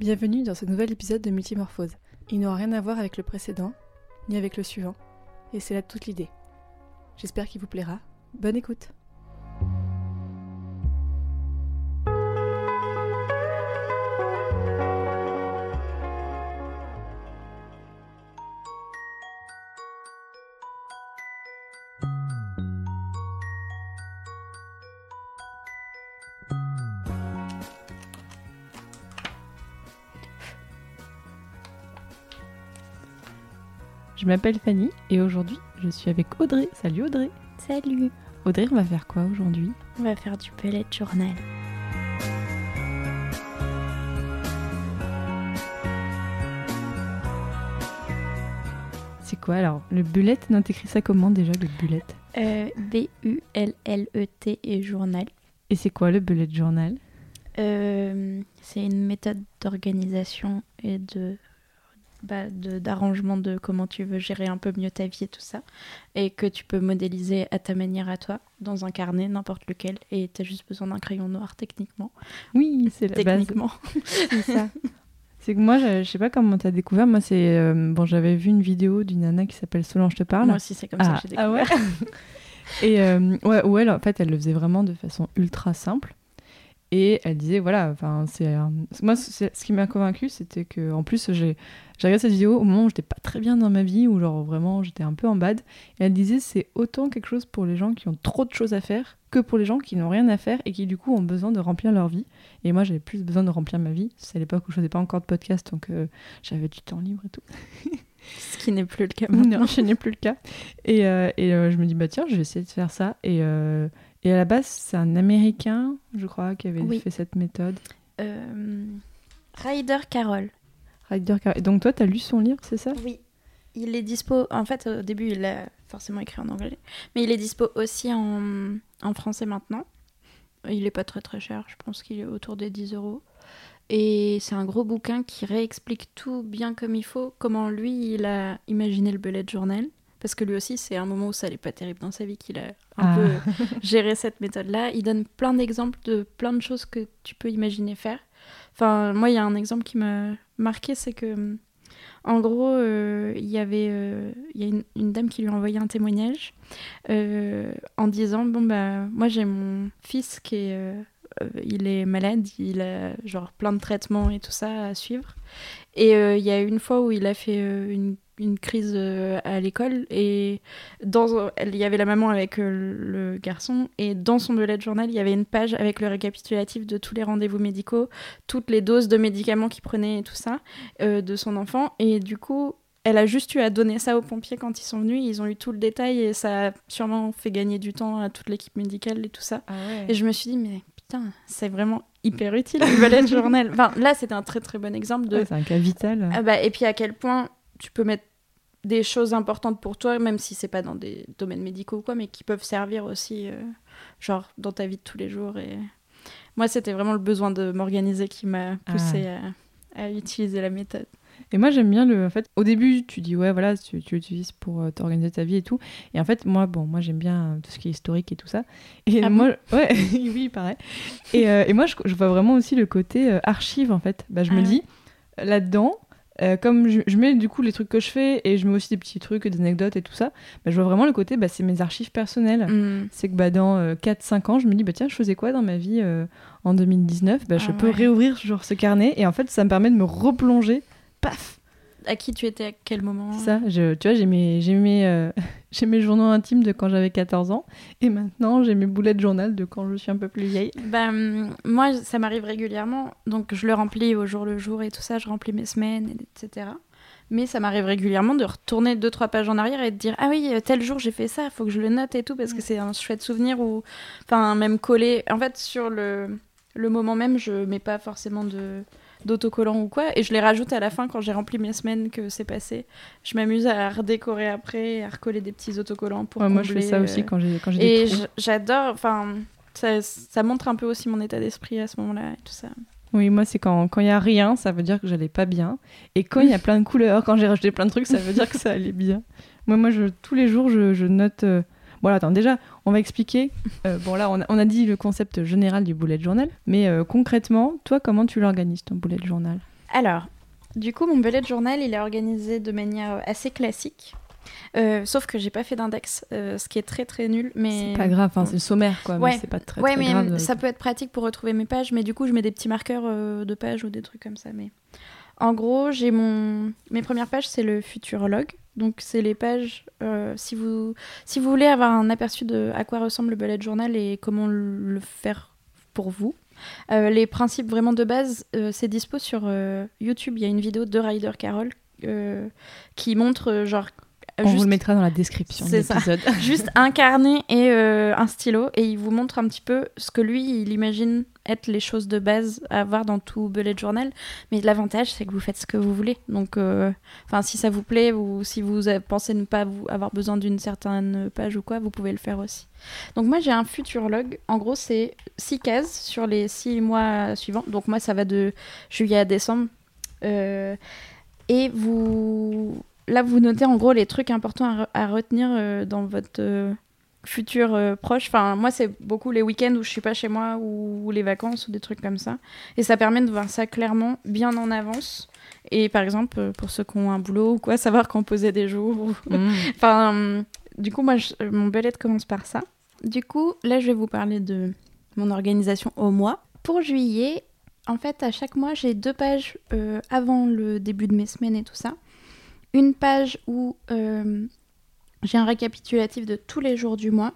Bienvenue dans ce nouvel épisode de Multimorphose. Il n'aura rien à voir avec le précédent, ni avec le suivant, et c'est là toute l'idée. J'espère qu'il vous plaira. Bonne écoute Je m'appelle Fanny et aujourd'hui je suis avec Audrey. Salut Audrey Salut Audrey, on va faire quoi aujourd'hui? On va faire du bullet journal. C'est quoi alors? Le bullet, non t'écris ça comment déjà le bullet? Euh, B-U-L-L-E-T et journal. Et c'est quoi le bullet journal? Euh, c'est une méthode d'organisation et de bah, de- d'arrangement de, comment tu veux gérer un peu mieux ta vie et tout ça. Et que tu peux modéliser à ta manière à toi, dans un carnet, n'importe lequel. Et tu as juste besoin d'un crayon noir, techniquement. Oui, c'est la base. Techniquement. C'est ça. C'est que moi, je, je sais pas comment t'as découvert. Moi, c'est euh, bon, j'avais vu une vidéo d'une nana qui s'appelle Solange te parle. Moi aussi, c'est comme ça que j'ai ah découvert. ouais. Et euh, ouais, où elle, en fait, elle le faisait vraiment de façon ultra simple. Et elle disait, voilà, enfin, c'est moi, ce qui m'a convaincu, c'était que, en plus, j'ai j'ai regardé cette vidéo au moment où j'étais pas très bien dans ma vie, où genre vraiment j'étais un peu en bad. Et elle disait, c'est autant quelque chose pour les gens qui ont trop de choses à faire que pour les gens qui n'ont rien à faire et qui du coup ont besoin de remplir leur vie. Et moi, j'avais plus besoin de remplir ma vie. C'est à l'époque où je faisais pas encore de podcast, donc euh, j'avais du temps libre et tout. Ce qui n'est plus le cas maintenant. Non, ce n'est plus le cas. Et, euh, et euh, je me dis, bah tiens, je vais essayer de faire ça. Et, et à la base, c'est un Américain, je crois, qui avait Oui. fait cette méthode. Euh, Ryder Carroll. Ryder donc toi, tu as lu son livre, c'est ça? Oui. Il est dispo. En fait, au début, il l'a forcément écrit en anglais. Mais il est dispo aussi en, en français maintenant. Il est pas très très cher. Je pense qu'il est autour des 10 euros. Et c'est un gros bouquin qui réexplique tout bien comme il faut. Comment lui, il a imaginé le bullet journal. Parce que lui aussi, c'est un moment où ça allait pas terrible dans sa vie qu'il a un Ah. peu géré cette méthode-là. Il donne plein d'exemples de plein de choses que tu peux imaginer faire. Enfin, moi, il y a un exemple qui m'a marqué, c'est que, en gros, euh, il y avait euh, il y a une, une dame qui lui a envoyé un témoignage euh, en disant Bon, bah, moi, j'ai mon fils qui est. euh, euh, il est malade, il a genre plein de traitements et tout ça à suivre. Et euh, il y a une fois où il a fait euh, une, une crise euh, à l'école et dans, il y avait la maman avec euh, le garçon et dans son bullet journal, il y avait une page avec le récapitulatif de tous les rendez-vous médicaux, toutes les doses de médicaments qu'il prenait et tout ça euh, de son enfant. Et du coup, elle a juste eu à donner ça aux pompiers quand ils sont venus. Ils ont eu tout le détail et ça a sûrement fait gagner du temps à toute l'équipe médicale et tout ça. Et je me suis dit, mais putain, c'est vraiment hyper utile le bullet journal. Enfin, là, c'était un très très bon exemple de. Ouais, C'est un cas vital. Ah bah, et puis à quel point tu peux mettre des choses importantes pour toi, même si c'est pas dans des domaines médicaux ou quoi, mais qui peuvent servir aussi, euh, genre dans ta vie de tous les jours. Et moi, c'était vraiment le besoin de m'organiser qui m'a poussé à, à utiliser la méthode. Et moi, j'aime bien le. En fait, au début, tu dis, ouais, voilà, tu, tu l'utilises pour euh, t'organiser ta vie et tout. Et en fait, moi, bon, moi, j'aime bien euh, tout ce qui est historique et tout ça. Et Ah moi, ouais, oui, pareil. Et, euh, et moi, je, je vois vraiment aussi le côté archive, en fait. Bah, je me Ah. dis, là-dedans, euh, comme je, je mets du coup les trucs que je fais et je mets aussi des petits trucs, des anecdotes et tout ça, bah, je vois vraiment le côté, bah, c'est mes archives personnelles. Mm. C'est que bah, dans 4-5 ans, je me dis, bah, tiens, je faisais quoi dans ma vie euh, en 2019 bah, Je Ah peux réouvrir genre, ce carnet et en fait, ça me permet de me replonger. Paf À qui tu étais à quel moment C'est ça, je, tu vois, j'ai mes, j'ai mes, euh, j'ai mes journaux intimes de quand j'avais 14 ans et maintenant j'ai mes boulets de journal de quand je suis un peu plus vieille. Bah, moi, ça m'arrive régulièrement. Donc, je le remplis au jour le jour et tout ça. Je remplis mes semaines, etc. Mais ça m'arrive régulièrement de retourner deux, trois pages en arrière et de dire Ah oui, euh, tel jour j'ai fait ça, faut que je le note et tout, parce que c'est un chouette souvenir ou. Enfin, même coller. En fait, sur le, le moment même, je mets pas forcément de d'autocollants ou quoi et je les rajoute à la fin quand j'ai rempli mes semaines que c'est passé je m'amuse à redécorer après à recoller des petits autocollants pour Ouais, moi, je fais combler, ça euh, aussi quand j'ai, quand j'ai et j'adore, enfin, ça, ça montre un peu aussi mon état d'esprit à ce moment-là et tout ça. Oui, moi, c'est quand il y a rien, ça veut dire que j'allais pas bien. Et quand il y a plein de couleurs, quand j'ai rajouté plein de trucs, ça veut dire que ça allait bien. Moi, moi je, tous les jours, je, je note. euh, Bon, attends, déjà, on va expliquer. Euh, bon, là, on a, on a dit le concept général du bullet journal, mais euh, concrètement, toi, comment tu l'organises ton bullet journal? Alors, du coup, mon bullet journal, il est organisé de manière assez classique. Euh, sauf que j'ai pas fait d'index, euh, ce qui est très très nul. Mais C'est pas grave, enfin, c'est le sommaire quoi, Ouais. mais c'est pas très, ouais, très mais grave. ça peut être pratique pour retrouver mes pages, mais du coup, je mets des petits marqueurs euh, de pages ou des trucs comme ça. Mais en gros, j'ai mon mes premières pages, c'est le futurologue. Donc, c'est les pages. euh, si vous voulez avoir un aperçu de à quoi ressemble le bullet journal et comment le faire pour vous. euh, les principes vraiment de base, euh, c'est dispo sur YouTube. Il y a une vidéo de Ryder Carroll qui montre genre On vous juste le mettra dans la description de l'épisode. juste un carnet et euh, un stylo et il vous montre un petit peu ce que lui il imagine être les choses de base à avoir dans tout bullet journal. Mais l'avantage c'est que vous faites ce que vous voulez. Donc euh, si ça vous plaît ou si vous pensez ne pas vous avoir besoin d'une certaine page ou quoi vous pouvez le faire aussi. Donc moi j'ai un futurologue. En gros c'est six cases sur les six mois suivants. Donc moi ça va de juillet à décembre. Euh, et vous là vous notez en gros les trucs importants à, re- à retenir euh, dans votre euh, futur euh, proche. Enfin, moi, c'est beaucoup les week-ends où je suis pas chez moi ou, ou les vacances ou des trucs comme ça. Et ça permet de voir ça clairement, bien en avance. Et par exemple, pour ceux qui ont un boulot ou quoi, savoir quand poser des jours. ou- Mm. Enfin, du coup, moi, je- mon bullet commence par ça. Du coup, là, je vais vous parler de mon organisation au mois. Pour juillet, en fait, à chaque mois, j'ai deux pages euh, avant le début de mes semaines et tout ça. Une page où euh, j'ai un récapitulatif de tous les jours du mois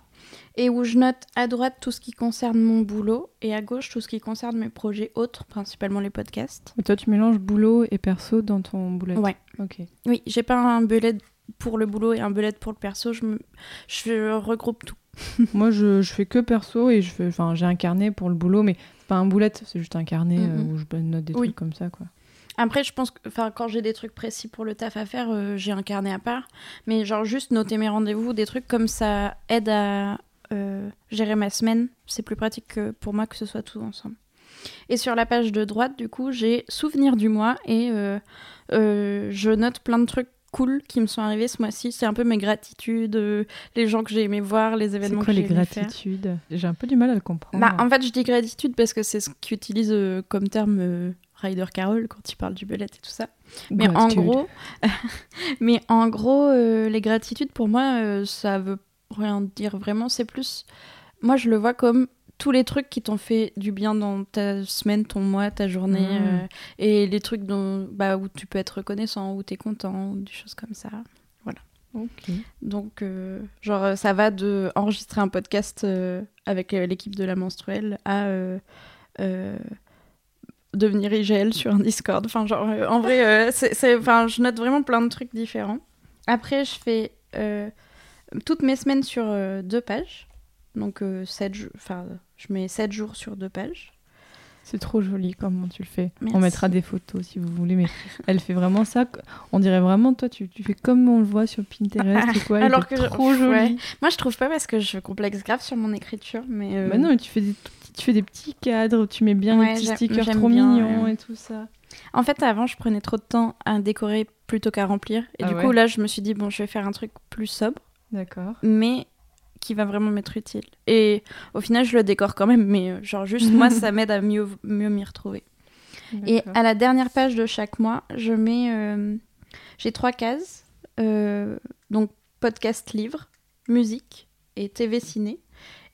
et où je note à droite tout ce qui concerne mon boulot et à gauche tout ce qui concerne mes projets autres, principalement les podcasts. Et toi, tu mélanges boulot et perso dans ton bullet. Ouais. Ok. Oui, j'ai pas un bullet pour le boulot et un bullet pour le perso, je, me- je regroupe tout. Moi, je, je fais que perso et je fais, enfin, j'ai un carnet pour le boulot, mais c'est pas un bullet, c'est juste un carnet euh, où je note des Oui. trucs comme ça, quoi. Après, je pense que quand j'ai des trucs précis pour le taf à faire, euh, j'ai un carnet à part. Mais genre juste noter mes rendez-vous, des trucs comme ça aide à euh, gérer ma semaine. C'est plus pratique que pour moi que ce soit tout ensemble. Et sur la page de droite, du coup, j'ai souvenirs du mois et euh, je note plein de trucs cool qui me sont arrivés ce mois-ci. C'est un peu mes gratitudes, euh, les gens que j'ai aimé voir, les événements quoi que les j'ai aimé faire. gratitudes? J'ai un peu du mal à le comprendre. Bah, en fait, je dis gratitude parce que c'est ce qu'ils utilisent euh, comme terme euh, Ryder Carroll quand il parle du bullet et tout ça. Mais en gros, mais en gros, euh, les gratitudes pour moi, euh, ça veut rien dire vraiment. C'est plus, moi, je le vois comme tous les trucs qui t'ont fait du bien dans ta semaine, ton mois, ta journée, Mm. euh, et les trucs dont, bah, où tu peux être reconnaissant, où t'es content, ou des choses comme ça. Ok. Donc, euh, genre, ça va de enregistrer un podcast euh, avec l'équipe de la menstruelle à devenir IGL sur un Discord. Enfin, genre, euh, en vrai, euh, c'est, enfin, je note vraiment plein de trucs différents. Après, je fais euh, toutes mes semaines sur deux pages. Donc, sept enfin, je mets 7 jours sur deux pages. C'est trop joli comment tu le fais. Merci. On mettra des photos si vous voulez, mais elle fait vraiment ça. On dirait vraiment, toi, tu, tu fais comme on le voit sur Pinterest ou quoi. Alors que je- trop ouais. joli. Moi, je trouve pas parce que je complexe grave sur mon écriture, mais. euh, Bah non, mais tu fais des tu fais des petits cadres, tu mets bien Ouais, les petits stickers trop bien, mignons ouais. et tout ça. En fait, avant, je prenais trop de temps à décorer plutôt qu'à remplir. Et Ah du ouais coup, là, je me suis dit, bon, je vais faire un truc plus sobre, D'accord. mais qui va vraiment m'être utile. Et au final, je le décore quand même, mais euh, genre, juste moi, ça m'aide à mieux, mieux m'y retrouver. Et à la dernière page de chaque mois, je mets. euh, J'ai trois cases. euh, donc, podcast, livre, musique et TV ciné.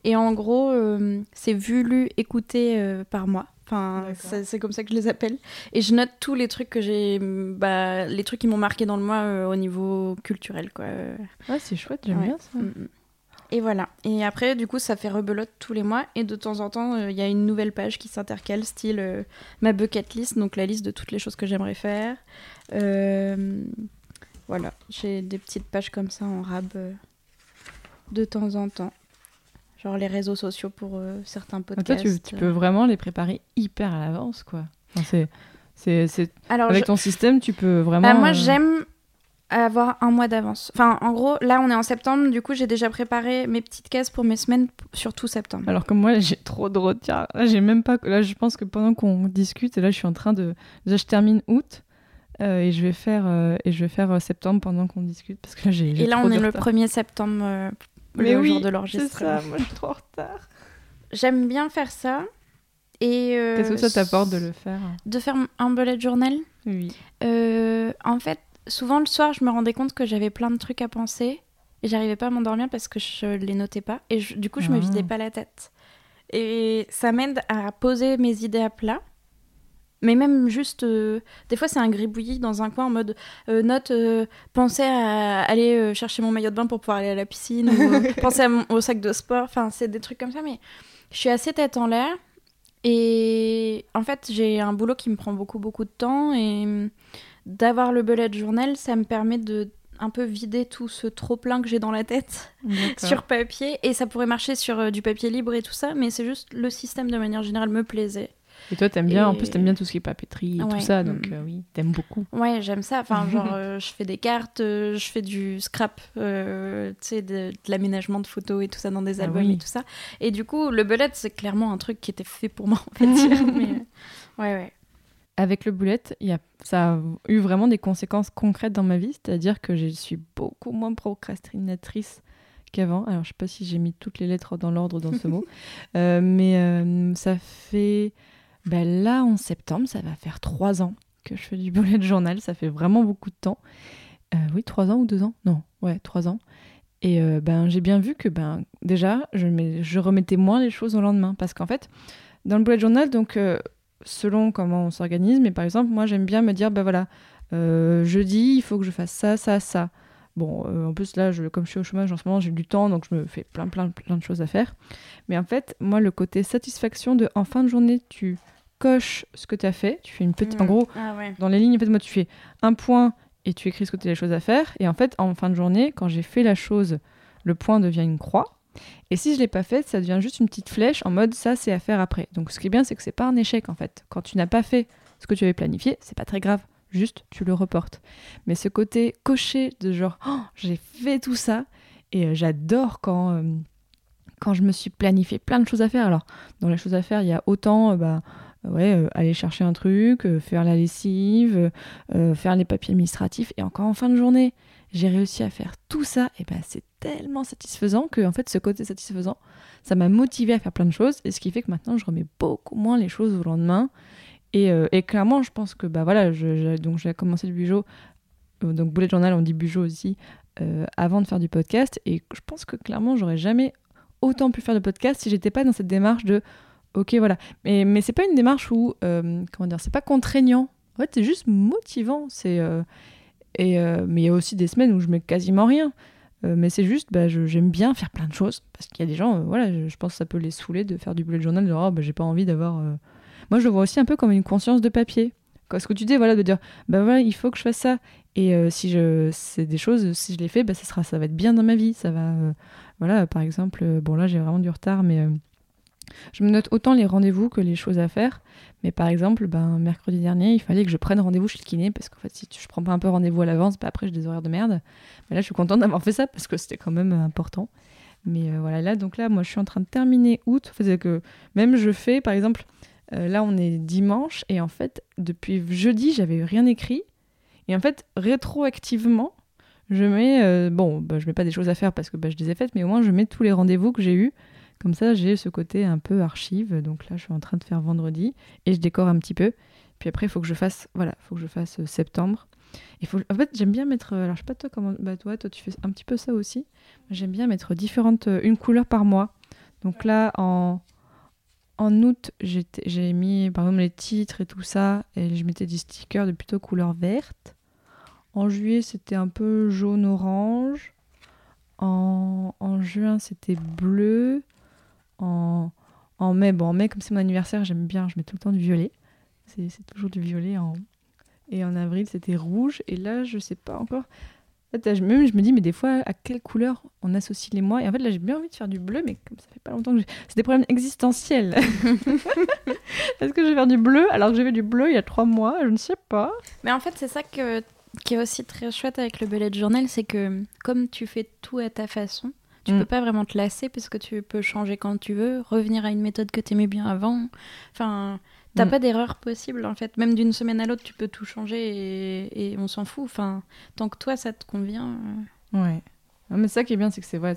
Et en gros, euh, c'est vu, lu, écouté euh, par mois. Enfin, c'est comme ça que je les appelle. Et je note tous les trucs que j'ai. Bah, les trucs qui m'ont marqué dans le mois euh, au niveau culturel, quoi. Ouais, c'est chouette, j'aime Ouais. bien ça. Mm, mm. Et voilà. Et après, du coup, ça fait rebelote tous les mois. Et de temps en temps, euh, il y a une nouvelle page qui s'intercale, style euh, ma bucket list, donc la liste de toutes les choses que j'aimerais faire. Euh, voilà. J'ai des petites pages comme ça en rab de temps en temps. Genre les réseaux sociaux pour euh, certains Ah, podcasts. Toi, tu, tu peux vraiment les préparer hyper à l'avance, quoi. Enfin, c'est, c'est, c'est- Alors, Avec je- ton système, tu peux vraiment. Bah, moi, euh, j'aime avoir un mois d'avance. Enfin, en gros, là, on est en septembre. Du coup, j'ai déjà préparé mes petites cases pour mes semaines sur tout septembre. Alors que moi, là, j'ai trop de retard. Là, j'ai même pas. Là, je pense que pendant qu'on discute, et là, je suis en train de. Déjà, je termine août. euh, et je vais faire euh, et je vais faire euh, septembre pendant qu'on discute parce que là j'ai j'ai Et là, on est le retard. 1er septembre, euh, Mais le oui, jour de c'est l'enregistrement. ça moi je suis trop en retard J'aime bien faire ça. Et euh, qu'est-ce que ça t'apporte de le faire De faire un bullet journal? Oui. Euh, en fait, souvent le soir, je me rendais compte que j'avais plein de trucs à penser et j'arrivais pas à m'endormir parce que je les notais pas et je- du coup, je me Ah. vidais pas la tête. Et ça m'aide à poser mes idées à plat. Mais même juste, euh, des fois c'est un gribouillis dans un coin en mode euh, note, euh, pensez à aller chercher mon maillot de bain pour pouvoir aller à la piscine, ou pensez à mon- au sac de sport, enfin c'est des trucs comme ça, mais je suis assez tête en l'air. Et en fait, j'ai un boulot qui me prend beaucoup, beaucoup de temps. Et hum, d'avoir le bullet journal, ça me permet de un peu vider tout ce trop-plein que j'ai dans la tête sur papier. Et ça pourrait marcher sur du papier libre et tout ça, mais c'est juste le système de manière générale me plaisait. Et toi, t'aimes bien, en plus, t'aimes bien tout ce qui est papeterie et Ouais. tout ça, donc Mm. euh, oui, t'aimes beaucoup. Ouais, j'aime ça. Enfin, genre, euh, je fais des cartes, euh, je fais du scrap, tu sais, de, de l'aménagement de photos et tout ça dans des Ah albums oui. et tout ça. Et du coup, le bullet, c'est clairement un truc qui était fait pour moi, va dire. mais, ouais, ouais. Avec le il y a, ça a eu vraiment des conséquences concrètes dans ma vie, c'est-à-dire que je suis beaucoup moins procrastinatrice qu'avant. Alors, je sais pas si j'ai mis toutes les lettres dans l'ordre dans ce mot, Euh, mais euh, ça fait. Ben là, en septembre, ça va faire trois ans que je fais du bullet journal. Ça fait vraiment beaucoup de temps. Euh, oui, trois ans ou deux ans? Non, ouais, trois ans. Et euh, ben, j'ai bien vu que ben, déjà, je, mets- je remettais moins les choses au lendemain. Parce qu'en fait, dans le bullet journal, donc, euh, selon comment on s'organise, mais par exemple, moi, j'aime bien me dire, ben voilà, jeudi, il faut que je fasse ça, ça, ça. Bon, euh, en plus, là, je, comme je suis au chômage en ce moment, j'ai du temps, donc je me fais plein, plein, plein de choses à faire. Mais en fait, moi, le côté satisfaction de en fin de journée, tu coches ce que tu as fait. Tu fais une petite. En Mm. gros, Ah ouais. dans les lignes, en fait, moi, tu fais un point et tu écris ce que tu as les choses à faire. Et en fait, en fin de journée, quand j'ai fait la chose, le point devient une croix. Et si je l'ai pas faite, ça devient juste une petite flèche en mode ça, c'est à faire après. Donc, ce qui est bien, c'est que c'est pas un échec en fait. Quand tu n'as pas fait ce que tu avais planifié, c'est pas très grave. Juste, tu le reportes. Mais ce côté coché de genre, Oh, j'ai fait tout ça. Et euh, j'adore quand, euh, quand je me suis planifié plein de choses à faire. Alors, dans les choses à faire, il y a autant, euh, bah, ouais, aller chercher un truc, faire la lessive, faire les papiers administratifs. Et encore en fin de journée, j'ai réussi à faire tout ça. Et ben, c'est tellement satisfaisant que, en fait, ce côté satisfaisant, ça m'a motivé à faire plein de choses. Et ce qui fait que maintenant, je remets beaucoup moins les choses au lendemain. Et, euh, et clairement, je pense que, bah voilà, donc j'ai commencé le bujo, euh, donc Bullet Journal, on dit bujo aussi, euh, avant de faire du podcast. Et je pense que clairement, j'aurais jamais autant pu faire de podcast si j'étais pas dans cette démarche de ok voilà. Mais mais c'est pas une démarche où euh, comment dire c'est pas contraignant. En fait c'est juste motivant. C'est et mais il y a aussi des semaines où je mets quasiment rien. Mais c'est juste bah, j'aime bien faire plein de choses parce qu'il y a des gens voilà je, pense que ça peut les saouler de faire du bullet journal de oh, bah, j'ai pas envie d'avoir moi je le vois aussi un peu comme une conscience de papier ce que tu dis voilà de dire bah voilà il faut que je fasse ça et euh, si je c'est des choses si je les fais bah ça ça va être bien dans ma vie ça va euh, voilà, par exemple, euh, bon là j'ai vraiment du retard, mais je me note autant les rendez-vous que les choses à faire. Mais par exemple, ben, mercredi dernier, il fallait que je prenne rendez-vous chez le kiné, parce qu'en fait, si je prends pas un peu rendez-vous à l'avance, bah, après j'ai des horaires de merde. Mais là, je suis contente d'avoir fait ça, parce que c'était quand même important. Mais voilà, là, donc là, moi, je suis en train de terminer août. Même je fais, par exemple, euh, là, on est dimanche, et en fait, depuis jeudi, j'avais rien écrit. Et en fait, rétroactivement, je mets, euh, bon, bah, je mets pas des choses à faire parce que bah, je les ai faites, mais au moins je mets tous les rendez-vous que j'ai eus. Comme ça, j'ai ce côté un peu archive. Donc là, je suis en train de faire vendredi et je décore un petit peu. Puis après, il faut que je fasse, voilà, faut que je fasse euh, septembre. Il faut, en fait, j'aime bien mettre, alors je sais pas toi comment, bah toi, toi tu fais un petit peu ça aussi. J'aime bien mettre différentes, une couleur par mois. Donc là, en en août, j'ai mis par exemple les titres et tout ça, et je mettais des stickers de plutôt couleur verte. En juillet, c'était un peu jaune-orange. En, juin, c'était bleu. En, mai, bon, mai, comme c'est mon anniversaire, j'aime bien, je mets tout le temps du violet. C'est toujours du violet. En... Et en avril, c'était rouge. Et là, je sais pas encore. Là, je- même, je me dis, mais des fois, à quelle couleur on associe les mois? Et en fait, là, j'ai bien envie de faire du bleu, mais comme ça fait pas longtemps que j'ai. C'est des problèmes existentiels. Est-ce que je vais faire du bleu alors que j'avais du bleu il y a trois mois Je ne sais pas. Mais en fait, c'est ça que, qui est aussi très chouette avec le bullet journal, c'est que comme tu fais tout à ta façon, tu Mm. peux pas vraiment te lasser parce que tu peux changer quand tu veux, revenir à une méthode que tu aimais bien avant. Enfin, t'as Mm. pas d'erreur possible en fait. Même d'une semaine à l'autre, tu peux tout changer et, et on s'en fout. Enfin, tant que toi, ça te convient. euh, Ouais. Non, mais ça qui est bien, c'est que c'est vrai.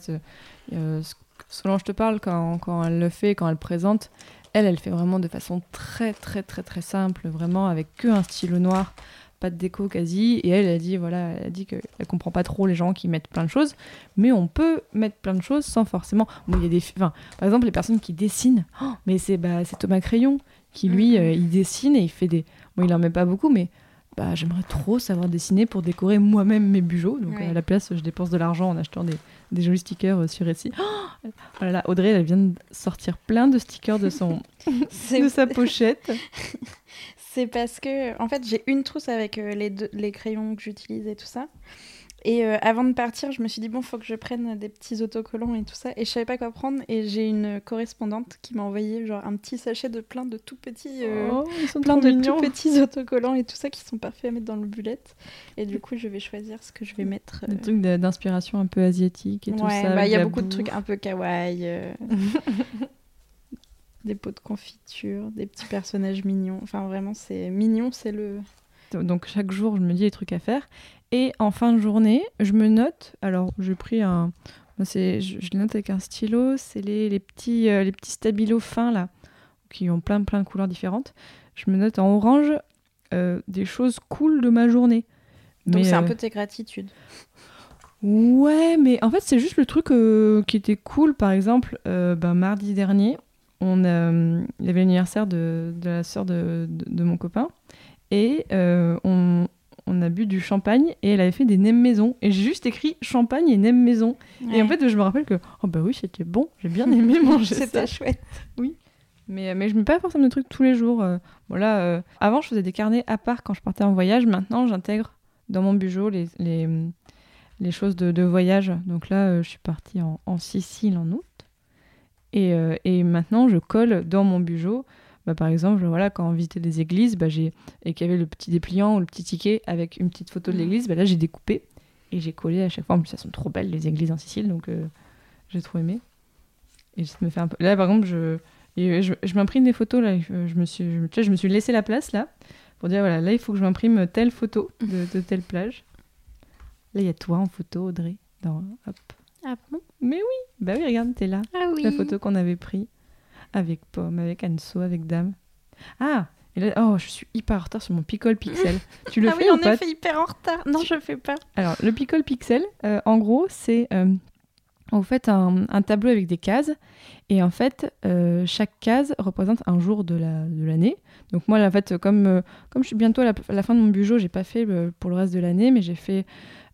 euh, je te parle, quand, quand elle le fait, quand elle présente, elle, elle fait vraiment de façon très, très, très, très simple, vraiment avec que un stylo noir, pas de déco quasi. Et elle, a dit, voilà, elle a dit qu'elle comprend pas trop les gens qui mettent plein de choses, mais on peut mettre plein de choses sans forcément. Bon, il y a des, enfin, par exemple, les personnes qui dessinent, oh, mais c'est bah, c'est Thomas Crayon qui lui, euh, il dessine et il fait des. Bon, il en met pas beaucoup, mais bah, j'aimerais trop savoir dessiner pour décorer moi-même mes bujots. Donc Ouais. à la place, je dépense de l'argent en achetant des, des jolis stickers euh, sur Etsy. Oh, oh là là, Audrey, elle vient de sortir plein de stickers de, son, de sa pochette. C'est parce que, en fait, j'ai une trousse avec euh, les, deux- les crayons que j'utilise et tout ça. Et euh, avant de partir, je me suis dit, bon, faut que je prenne des petits autocollants et tout ça. Et je savais pas quoi prendre. Et j'ai une correspondante qui m'a envoyé genre un petit sachet de plein de tout petits, euh, Oh, ils sont plein de mignons. tout petits autocollants et tout ça qui sont parfaits à mettre dans le bullet. Et du coup, je vais choisir ce que je vais mettre. Des euh, trucs d'inspiration un peu asiatique et tout ouais, ça. bah, il y a beaucoup de trucs un peu kawaii. des pots de confiture, des petits personnages mignons. Enfin, vraiment, c'est mignon, c'est le. Donc chaque jour, je me dis les trucs à faire. Et en fin de journée, je me note. Alors, j'ai pris un. c'est- Je, je les note avec un stylo. C'est les, les petits, euh, les petits stabilos fins, là, qui ont plein, plein de couleurs différentes. Je me note en orange euh, des choses cool de ma journée. Donc, c'est un euh, peu tes gratitudes. Ouais, mais en fait, c'est juste le truc qui était cool. Par exemple, ben, mardi dernier, on il y avait l'anniversaire de, de la sœur de, de- de mon copain. Et on, on a bu du champagne et elle avait fait des nems maison. Et j'ai juste écrit champagne et nems maison. Et en fait, je me rappelle que, oh bah oui, c'était bon, j'ai bien aimé manger ça. c'était chouette. Mais, mais je mets pas forcément de trucs tous les jours. euh. Voilà, euh, avant, je faisais des carnets à part quand je partais en voyage. Maintenant, j'intègre dans mon bureau les, les, les choses de, de voyage. Donc là, euh, je suis partie en, en Sicile en août. Et, euh, et maintenant, je colle dans mon bureau. Bah, par exemple, voilà, quand on visitait des églises, bah, j'ai, et qu'il y avait le petit dépliant ou le petit ticket avec une petite photo de l'église, bah, là, j'ai découpé et j'ai collé à chaque fois. En plus, elles sont trop belles, les églises en Sicile. Donc, euh, j'ai trop aimé. Et ça me fait un peu... Là, par exemple, je, et je, je m'imprime des photos là. Je, je me suis, je, tu vois, je me suis laissé la place là pour dire voilà, là il faut que je m'imprime telle photo de, de telle plage. Là il y a toi en photo, Audrey. Dans, hop. Ah bon? Mais oui, bah oui, regarde, t'es là. Ah oui. La photo qu'on avait pris avec Pomme, avec Anso, avec Dame. Ah, et là, oh, je suis hyper en retard sur mon Picole Pixel. tu le ah fais oui, ou on pas est fait hyper en retard. Non, je fais pas. alors, le Pickle Pixel, euh, en gros, c'est. euh, vous faites un, un tableau avec des cases. Et en fait, euh, chaque case représente un jour de la- de l'année. Donc, moi, en fait, comme, euh, comme je suis bientôt à la, à la fin de mon budget, j'ai pas fait euh, pour le reste de l'année, mais j'ai fait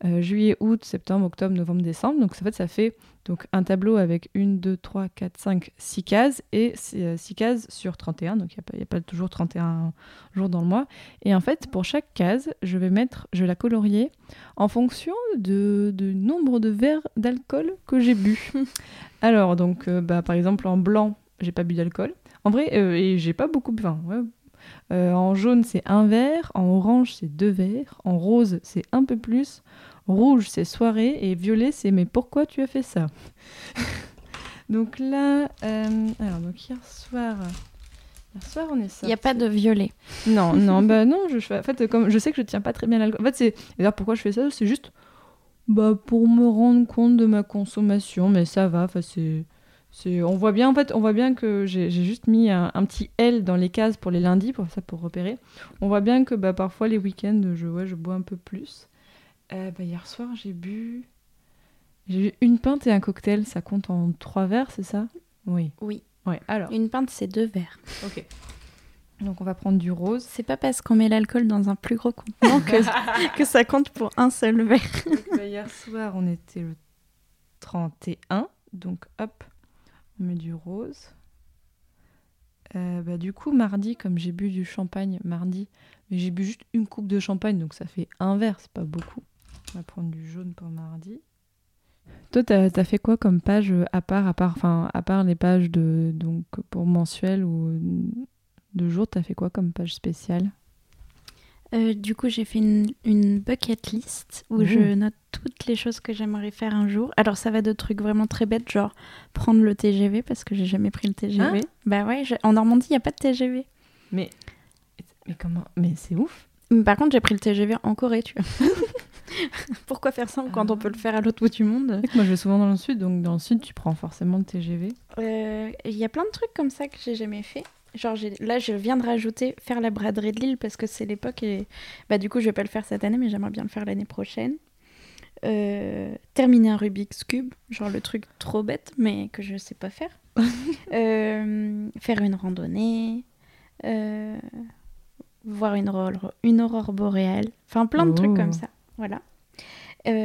euh, juillet, août, septembre, octobre, novembre, décembre. Donc, en fait, ça fait donc, un tableau avec 1, 2, 3, 4, 5, 6 cases. Et 6 cases sur 31. Donc, il n'y a, pas toujours 31 jours dans le mois. Et en fait, pour chaque case, je vais mettre, je vais la colorier en fonction de, du nombre de verres d'alcool que j'ai bu. Alors, donc, euh, bah, par exemple, en blanc, j'ai pas bu d'alcool. En vrai, euh, et j'ai pas beaucoup bu. Enfin, ouais. Euh, en jaune, c'est un verre. En orange, c'est deux verres. En rose, c'est un peu plus. Rouge, c'est soirée. Et violet, c'est mais pourquoi tu as fait ça? Donc là, euh, alors, donc hier soir. Hier soir, on est Il sorti. n'y a pas de violet. Non, non, bah non, je, en fait, comme je sais que je tiens pas très bien l'alcool. En fait, c'est. D'ailleurs, pourquoi je fais ça? C'est juste bah, pour me rendre compte de ma consommation, mais ça va, enfin, c'est. On voit bien, en fait, on voit bien que j'ai juste mis un, un petit L dans les cases pour les lundis, pour ça, pour repérer. On voit bien que bah, parfois, les week-ends, je, ouais, je bois un peu plus. Euh, bah, hier soir, j'ai bu. J'ai eu une pinte et un cocktail, ça compte en trois verres, c'est ça? Oui. Oui. Ouais, alors? Une pinte, c'est deux verres. Ok. Donc, on va prendre du rose. C'est pas parce qu'on met l'alcool dans un plus gros contenant que, que ça compte pour un seul verre. Donc, bah, hier soir, on était le 31. Donc, hop, on met du rose. Euh, bah, du coup, mardi, comme j'ai bu du champagne mardi, mais j'ai bu juste une coupe de champagne, donc ça fait un verre, c'est pas beaucoup. On va prendre du jaune pour mardi. Toi, t'as as fait quoi comme page euh, à part, à part, enfin, à part les pages de donc pour mensuel ou de jour, t'as fait quoi comme page spéciale? Euh, du coup, j'ai fait une, une bucket list où Mmh. je note toutes les choses que j'aimerais faire un jour. Alors, ça va de trucs vraiment très bêtes, genre prendre le TGV parce que j'ai jamais pris le TGV. bah ouais, en Normandie, il n'y a pas de TGV. Mais mais comment Mais c'est ouf. Mais Par contre, j'ai pris le TGV en Corée, tu vois. Pourquoi faire ça quand on peut le faire à l'autre bout du monde? Moi, je vais souvent dans le sud, donc dans le sud, tu prends forcément le TGV. Euh, Il y a plein de trucs comme ça que j'ai jamais fait. Genre, là, je viens de rajouter faire la braderie de Lille parce que c'est l'époque et bah, du coup, je vais pas le faire cette année, mais j'aimerais bien le faire l'année prochaine. Euh, terminer un Rubik's Cube, genre le truc trop bête, mais que je sais pas faire. Euh, faire une randonnée. euh, voir une aurore, une aurore boréale. Enfin, plein de trucs comme ça. Voilà.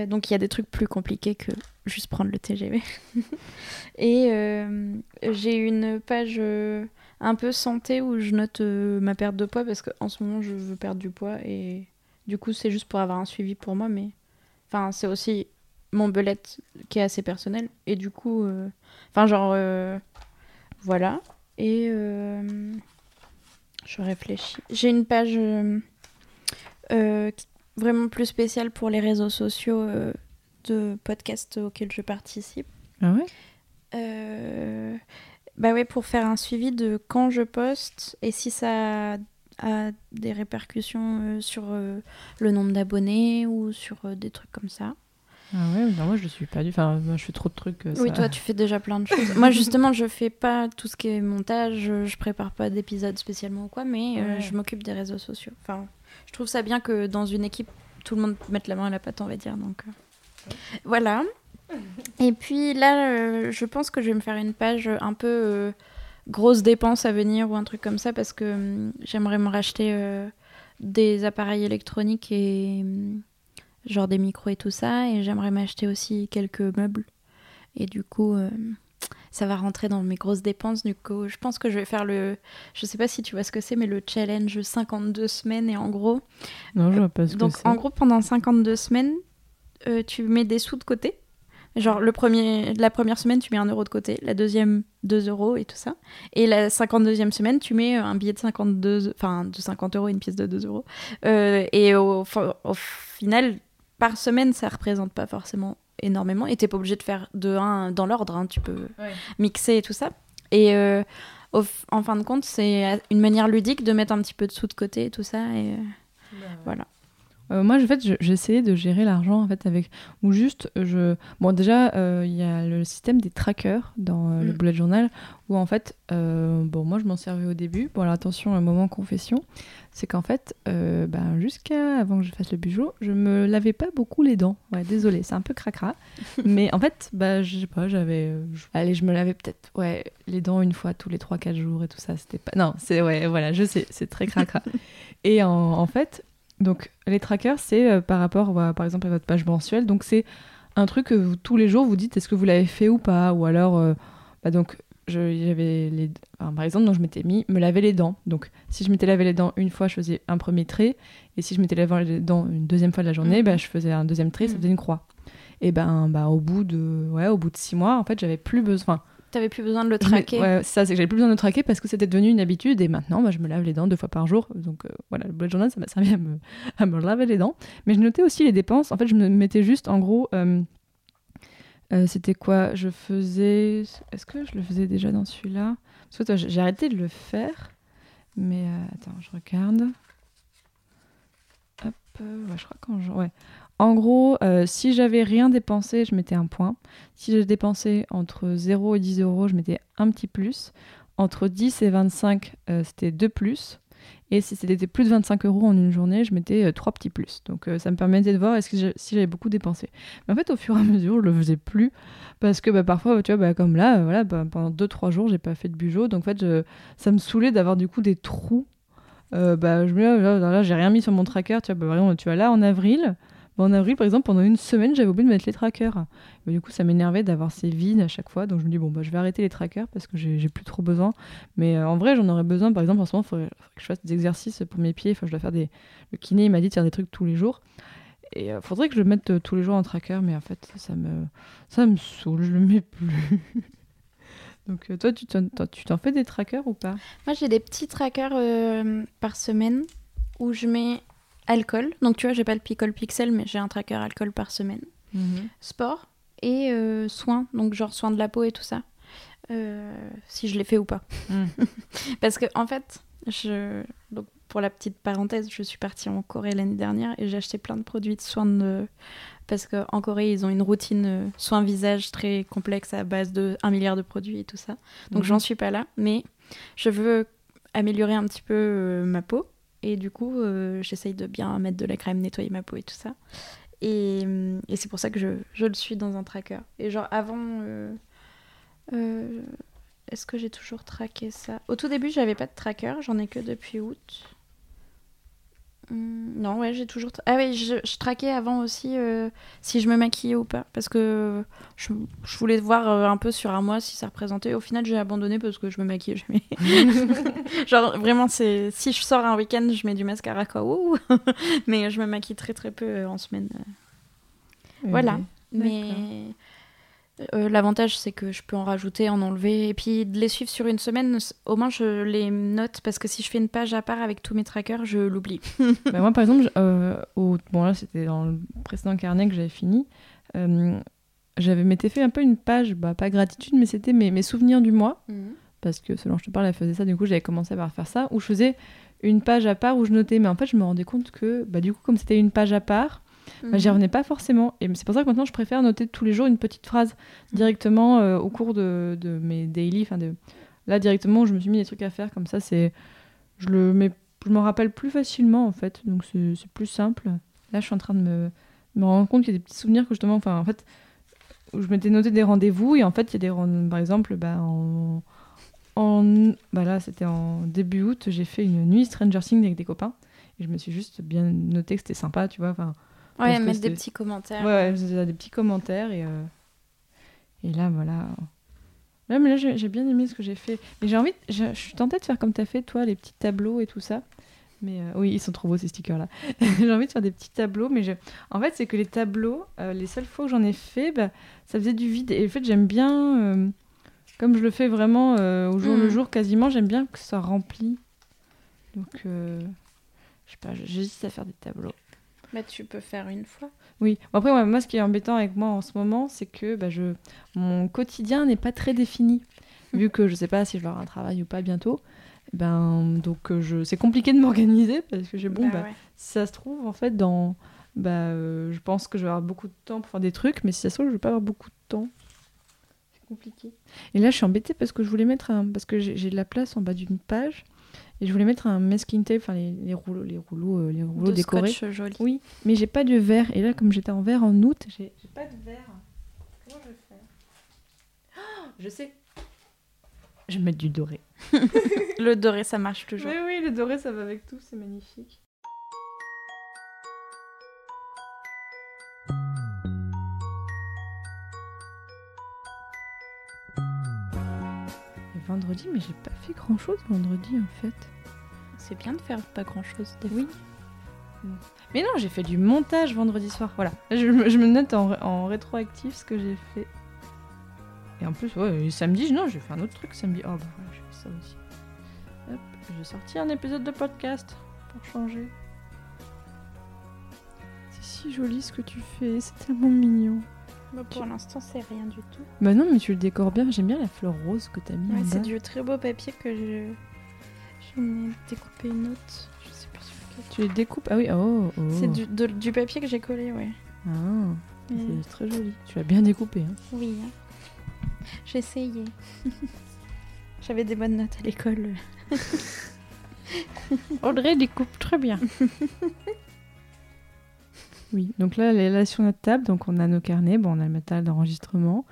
Donc, il y a des trucs plus compliqués que juste prendre le TGV. Et j'ai une page un peu santé où je note euh, ma perte de poids parce qu'en ce moment, je veux perdre du poids. Et du coup, c'est juste pour avoir un suivi pour moi. Mais enfin, c'est aussi mon belette qui est assez personnel. Et du coup, euh, enfin, genre, euh, voilà. Et je réfléchis. J'ai une page vraiment plus spéciale pour les réseaux sociaux de podcasts auxquels je participe. Ah ouais? Bah ouais, pour faire un suivi de quand je poste et si ça a des répercussions euh, sur euh, le nombre d'abonnés ou sur euh, des trucs comme ça. Ah ouais, non, moi je suis pas du. Enfin, moi je fais trop de trucs. Oui, toi, tu fais déjà plein de choses. Moi, justement, je fais pas tout ce qui est montage, je, prépare pas d'épisodes spécialement ou quoi, mais Ouais. je m'occupe des réseaux sociaux. Enfin, je trouve ça bien que dans une équipe, tout le monde mette la main à la pâte, on va dire. Donc, voilà. Et puis là, euh, je pense que je vais me faire une page un peu euh, grosse dépense à venir ou un truc comme ça parce que hum, j'aimerais me racheter euh, des appareils électroniques et genre des micros et tout ça. Et j'aimerais m'acheter aussi quelques meubles. Et du coup, euh, ça va rentrer dans mes grosses dépenses. Du coup, je pense que je vais faire le. Je sais pas si tu vois ce que c'est, mais le challenge 52 semaines. Et en gros, Non, je vois pas ce donc que en gros, pendant 52 semaines, euh, tu mets des sous de côté. Genre, le premier, la première semaine, tu mets un euro de côté. La deuxième, 2 euros et tout ça. Et la 52e semaine, tu mets euh, un billet de 52, enfin, de 50 euros et une pièce de 2 euros. Euh, et au, fin- au final, par semaine, ça représente pas forcément énormément. Et t'es pas obligé de faire de 1 dans l'ordre. hein. Tu peux mixer et tout ça. Et euh, au en fin de compte, c'est une manière ludique de mettre un petit peu de sous de côté et tout ça. Et euh, voilà. Euh, moi, en fait, je- j'ai essayé de gérer l'argent en fait avec ou juste je. Bon, déjà, euh, il y a le système des trackers dans euh, le Mm. bullet journal où en fait, euh, bon, moi, je m'en servais au début. Bon, alors attention, un moment confession, c'est qu'en fait, euh, ben, jusqu'à avant que je fasse le bijou, je me lavais pas beaucoup les dents. Ouais, désolé, c'est un peu cracra, mais en fait, bah, je sais pas, j'avais, euh, allez, je me lavais peut-être, ouais, les dents une fois tous les 3-4 jours et tout ça. C'était pas, non, c'est ouais, voilà, je sais, c'est très cracra. et en, en fait. Donc, les trackers, c'est euh, par rapport, à, par exemple, à votre page mensuelle. Donc, c'est un truc que vous, tous les jours, vous dites est-ce que vous l'avez fait ou pas? Ou alors, euh, bah donc, je- j'avais les, enfin, par exemple, donc, je m'étais mis me laver les dents. Donc, si je m'étais lavé les dents une fois, je faisais un premier trait. Et si je m'étais lavé les dents une deuxième fois de la journée, Mhm. bah, je faisais un deuxième trait, ça Mhm. faisait une croix. Et ben, bah, au bout de, ouais, au bout de six mois, en fait, j'avais plus besoin. T'avais plus besoin de le traquer. ouais, ça, c'est que j'avais plus besoin de le traquer parce que c'était devenu une habitude et maintenant, bah, je me lave les dents deux fois par jour. Donc euh, voilà, le bullet journal, ça m'a servi à me, à me laver les dents. Mais je notais aussi les dépenses. En fait, je me mettais juste, en gros, euh, euh, c'était quoi? Je faisais. Est-ce que je le faisais déjà dans celui-là? Parce que toi, j'ai arrêté de le faire. Mais attends, je regarde. Hop, ouais, je crois qu'en ouais. En gros, euh, si j'avais rien dépensé, je mettais un point. Si j'ai dépensé entre 0 et 10 euros, je mettais un petit plus. Entre 10 et 25, euh, c'était 2 plus. Et si c'était plus de 25 euros en une journée, je mettais euh, 3 petits plus. Donc ça me permettait de voir si j'avais beaucoup dépensé. Mais en fait, au fur et à mesure, je le faisais plus. Parce que bah, parfois, tu vois, bah, comme là, voilà, bah, pendant 2-3 jours, j'ai pas fait de bugeot. Donc en fait, ça me saoulait d'avoir du coup des trous. Euh, bah, je me ah, là, là, j'ai rien mis sur mon tracker. Tu vois, tu vois, là, en avril, en avril, par exemple, pendant une semaine, j'avais oublié de mettre les trackers. Bah, du coup, ça m'énervait d'avoir ces vides à chaque fois. Donc, je me dis, bon, bah, je vais arrêter les trackers parce que j'ai plus trop besoin. Mais euh, en vrai, j'en aurais besoin. Par exemple, en ce moment, il faudrait, que je fasse des exercices pour mes pieds. Enfin, je dois faire des. Le kiné, il m'a dit de faire des trucs tous les jours. Et il faudrait que je le mette euh, tous les jours en tracker. Mais en fait, ça me, ça me saoule. Je le mets plus. Donc, euh, toi, tu t'en fais des trackers ou pas? Moi, j'ai des petits trackers euh, par semaine où je mets alcool. Donc, tu vois, j'ai pas le Picole Pixel, mais j'ai un tracker alcool par semaine. Sport et euh, soins, donc genre soins de la peau et tout ça. Euh, si je l'ai fait ou pas. Mm. Parce que, en fait, je... donc, pour la petite parenthèse, je suis partie en Corée l'année dernière et j'ai acheté plein de produits de soins de... Parce qu'en Corée, ils ont une routine euh, soins visage très complexe à base de 1 milliard de produits et tout ça. Donc Mhm. j'en suis pas là, mais je veux améliorer un petit peu ma peau. Et du coup, euh, j'essaye de bien mettre de la crème, nettoyer ma peau et tout ça. Et, hum, et c'est pour ça que je, je le suis dans un tracker. Et genre avant... euh, euh, Est-ce que j'ai toujours traqué ça? Au tout début, j'avais pas de tracker, j'en ai que depuis août. Hum, non, ouais, j'ai toujours. Ah oui, je, je traquais avant aussi euh, si je me maquillais ou pas. Parce que je, je voulais voir euh, un peu sur un mois si ça représentait. Au final, j'ai abandonné parce que je me maquillais jamais. Genre, vraiment, c'est si je sors un week-end, je mets du mascara quoi. ouh. Mais je me maquille très très peu euh, en semaine. Voilà. Mais euh, l'avantage, c'est que je peux en rajouter, en enlever. Et puis de les suivre sur une semaine, au moins je les note parce que si je fais une page à part avec tous mes trackers, je l'oublie. Bah, moi, par exemple, euh, au- bon, là, c'était dans le précédent carnet que j'avais fini. Euh, j'avais m'étais fait un peu une page, bah, pas gratitude, mais c'était mes, mes souvenirs du mois. Parce que selon je te parle, elle faisait ça. Du coup, j'avais commencé par faire ça, où je faisais une page à part où je notais. Mais en fait, je me rendais compte que, bah, du coup, comme c'était une page à part, bah, j'y revenais pas forcément. Et c'est pour ça que maintenant, je préfère noter tous les jours une petite phrase directement euh, au cours de, de mes daily. De... Là, directement, je me suis mis des trucs à faire comme ça. C'est, je le mets, je m'en rappelle plus facilement en fait. Donc c'est plus simple. Là, je suis en train de me, me rendre compte qu'il y a des petits souvenirs que justement, enfin, en fait, où je m'étais noté des rendez-vous et en fait, il y a des rendez par exemple, bah, en, en, bah là, c'était en début août, j'ai fait une nuit Stranger Things avec des copains et je me suis juste bien noté que c'était sympa, tu vois. Enfin, Ouais, mettre des petits commentaires. Ouais, ouais, des petits commentaires et, euh, et là, voilà. Là, mais là, j'ai bien aimé ce que j'ai fait. Mais j'ai envie, de- je, suis tentée de faire comme tu as fait, toi, les petits tableaux et tout ça. Mais euh, oui, ils sont trop beaux ces stickers-là. j'ai envie de faire des petits tableaux, mais je... en fait, c'est que les tableaux, euh, les seules fois que j'en ai fait, bah, ça faisait du vide. Et en fait, j'aime bien, comme je le fais vraiment au jour le Mm. jour quasiment, j'aime bien que ça remplit. Donc, je sais pas, j'hésite à faire des tableaux. Bah, tu peux faire une fois. Oui. Après, ouais, moi, ce qui est embêtant avec moi en ce moment, c'est que bah, je... mon quotidien n'est pas très défini. Vu que je sais pas si je vais avoir un travail ou pas bientôt. Ben, donc, euh, je... c'est compliqué de m'organiser parce que j'ai bon, Bah bah, ouais. si ça se trouve, en fait, dans. Bah, euh, je pense que je vais avoir beaucoup de temps pour faire des trucs, mais si ça se trouve, je vais pas avoir beaucoup de temps. Compliqué. Et là, je suis embêtée parce que je voulais mettre un. Parce que j'ai de la place en bas d'une page. Et je voulais mettre un masking tape, enfin les, les rouleaux, les rouleaux, euh, les rouleaux De décorés. scotch joli. Oui, mais j'ai pas de verre. Et là, comme j'étais en verre en août, j'ai j'ai pas de verre. Comment je vais faire Ah, Je sais. Je vais mettre du doré. Le doré, ça marche toujours. Oui, oui, le doré, ça va avec tout, c'est magnifique. Vendredi, mais j'ai pas fait grand chose vendredi en fait. C'est bien de faire pas grand chose. Oui. Mais non, j'ai fait du montage vendredi soir. Voilà. Là, Je, me- je me note en, en rétroactif ce que j'ai fait. Et en plus, ouais, samedi, non, j'ai fait un autre truc samedi. Oh, bah voilà, j'ai fait ça aussi. Hop, j'ai sorti un épisode de podcast pour changer. C'est si joli ce que tu fais, c'est tellement mignon. Pour l'instant, c'est rien du tout. Bah non, mais tu le décores bien. J'aime bien la fleur rose que t'as mis Ouais, c'est du très beau papier que je. J'en ai découpé une autre. Je sais sur lequel. Tu les découpes? Ah oui, oh, oh. C'est du, de- du papier que j'ai collé, ouais. Ah, c'est très joli. Tu l'as bien découpé. Hein. Oui. hein. J'ai essayé. J'avais des bonnes notes à l'école. Audrey découpe très bien. oui, donc là, elle est là sur notre table, donc on a nos carnets, bon, on a le matériel d'enregistrement,